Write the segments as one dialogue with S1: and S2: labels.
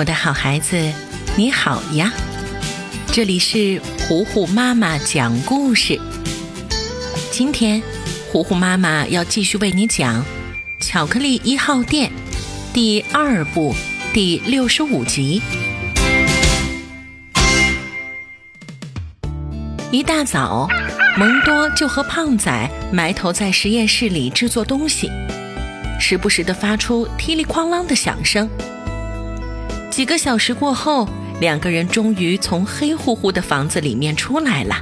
S1: 我的好孩子，你好呀！这里是糊糊妈妈讲故事。今天，糊糊妈妈要继续为你讲《巧克力一号店》第二部第六十五集。一大早，蒙多就和胖仔埋头在实验室里制作东西，时不时的发出噼里哐啷的响声。几个小时过后，两个人终于从黑乎乎的房子里面出来了，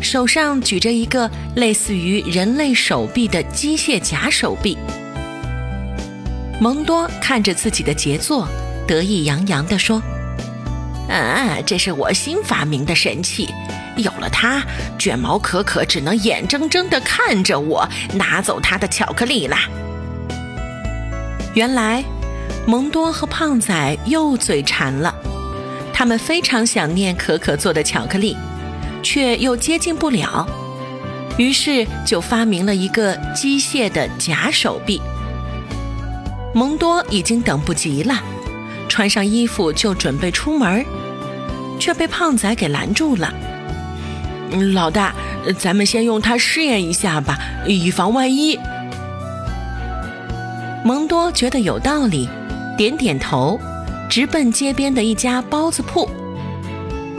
S1: 手上举着一个类似于人类手臂的机械假手臂。蒙多看着自己的杰作，得意洋洋地说：“啊，这是我新发明的神器，有了它，卷毛可可只能眼睁睁地看着我拿走他的巧克力啦。”原来。蒙多和胖仔又嘴馋了，他们非常想念可可做的巧克力，却又接近不了，于是就发明了一个机械的假手臂。蒙多已经等不及了，穿上衣服就准备出门，却被胖仔给拦住了。老大，咱们先用它试验一下吧，以防万一。蒙多觉得有道理。点点头，直奔街边的一家包子铺。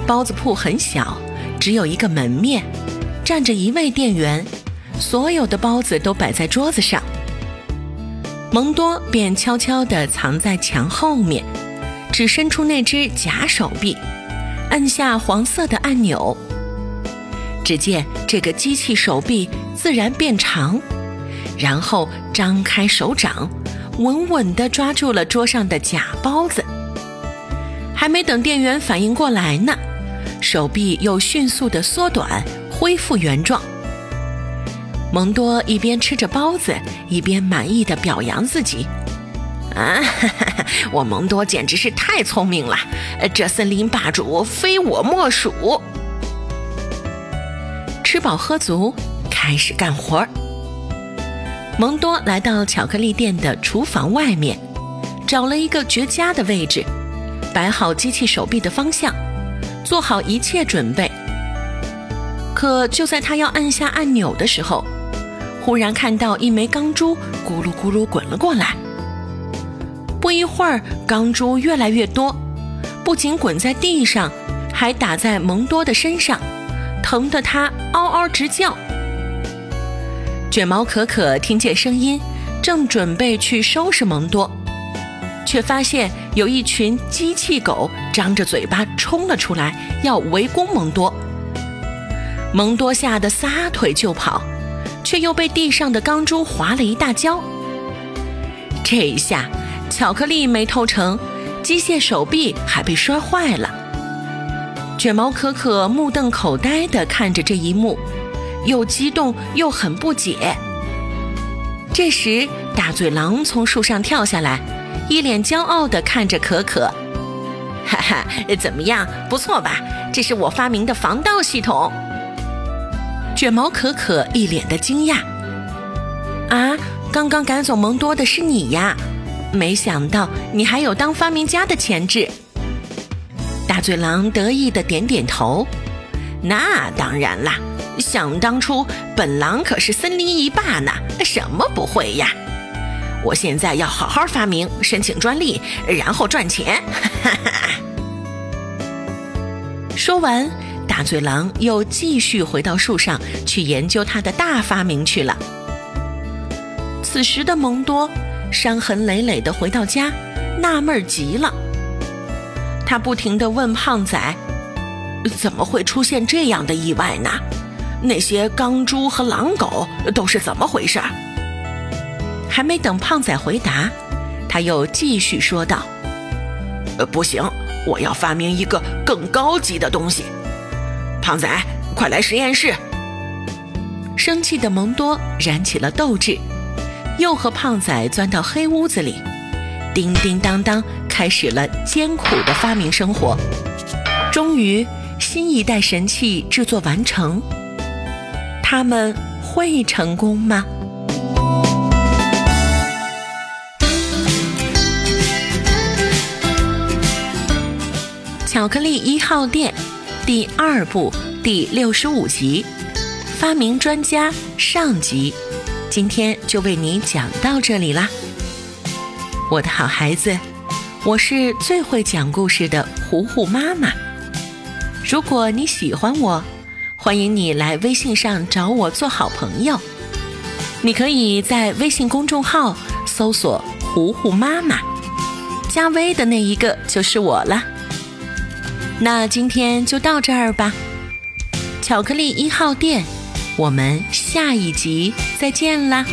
S1: 包子铺很小，只有一个门面，站着一位店员，所有的包子都摆在桌子上。蒙多便悄悄地藏在墙后面，只伸出那只假手臂，按下黄色的按钮。只见这个机器手臂自然变长，然后张开手掌。稳稳地抓住了桌上的假包子，还没等店员反应过来呢，手臂又迅速地缩短，恢复原状。蒙多一边吃着包子，一边满意地表扬自己：“啊，哈 哈我蒙多简直是太聪明了，这森林霸主非我莫属。”吃饱喝足，开始干活儿。蒙多来到巧克力店的厨房外面，找了一个绝佳的位置，摆好机器手臂的方向，做好一切准备。可就在他要按下按钮的时候，忽然看到一枚钢珠咕噜咕噜滚了过来。不一会儿，钢珠越来越多，不仅滚在地上，还打在蒙多的身上，疼得他嗷嗷直叫。卷毛可可听见声音，正准备去收拾蒙多，却发现有一群机器狗张着嘴巴冲了出来，要围攻蒙多。蒙多吓得撒腿就跑，却又被地上的钢珠划了一大跤。这一下，巧克力没偷成，机械手臂还被摔坏了。卷毛可可目瞪口呆地看着这一幕。又激动又很不解。这时，大嘴狼从树上跳下来，一脸骄傲地看着可可：“哈哈，怎么样？不错吧？这是我发明的防盗系统。”卷毛可可一脸的惊讶：“啊，刚刚赶走蒙多的是你呀？没想到你还有当发明家的潜质。”大嘴狼得意地点点头：“那当然啦。”想当初，本狼可是森林一霸呢，什么不会呀？我现在要好好发明，申请专利，然后赚钱。说完，大嘴狼又继续回到树上去研究他的大发明去了。此时的蒙多伤痕累累的回到家，纳闷极了。他不停地问胖仔：“怎么会出现这样的意外呢？”那些钢珠和狼狗都是怎么回事？还没等胖仔回答，他又继续说道：“呃，不行，我要发明一个更高级的东西。胖仔，快来实验室！”生气的蒙多燃起了斗志，又和胖仔钻到黑屋子里，叮叮当当开始了艰苦的发明生活。终于，新一代神器制作完成。他们会成功吗？巧克力一号店第二部第六十五集《发明专家》上集，今天就为你讲到这里啦。我的好孩子，我是最会讲故事的糊糊妈妈。如果你喜欢我，欢迎你来微信上找我做好朋友。你可以在微信公众号搜索“糊糊妈妈”，加微的那一个就是我了。那今天就到这儿吧，巧克力一号店，我们下一集再见啦。